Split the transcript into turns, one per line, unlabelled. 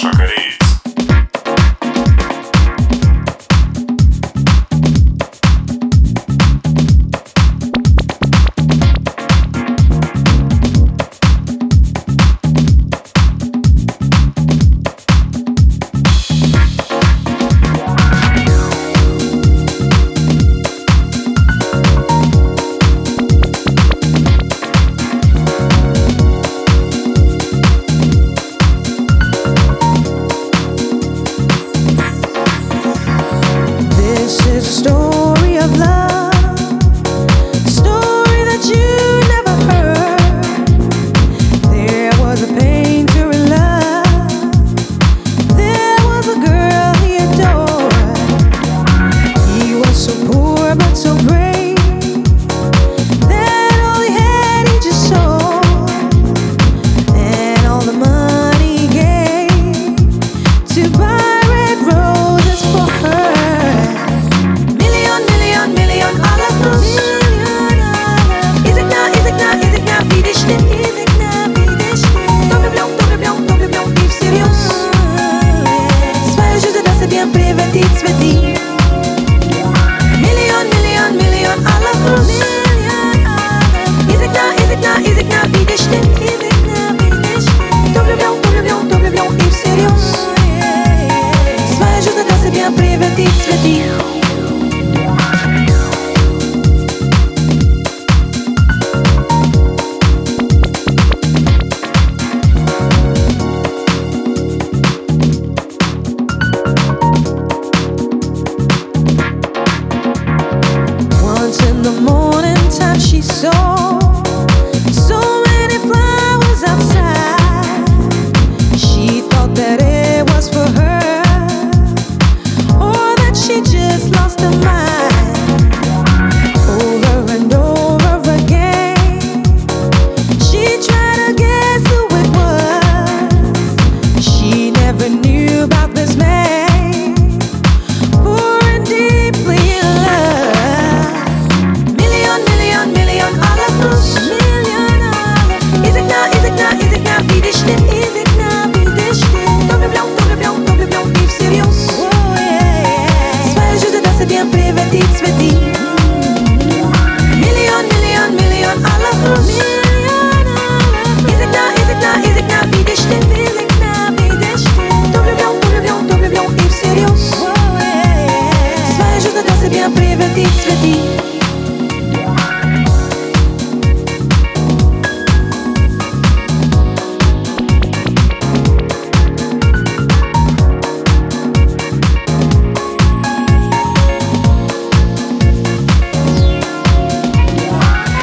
Sasha
你 цветы, цветы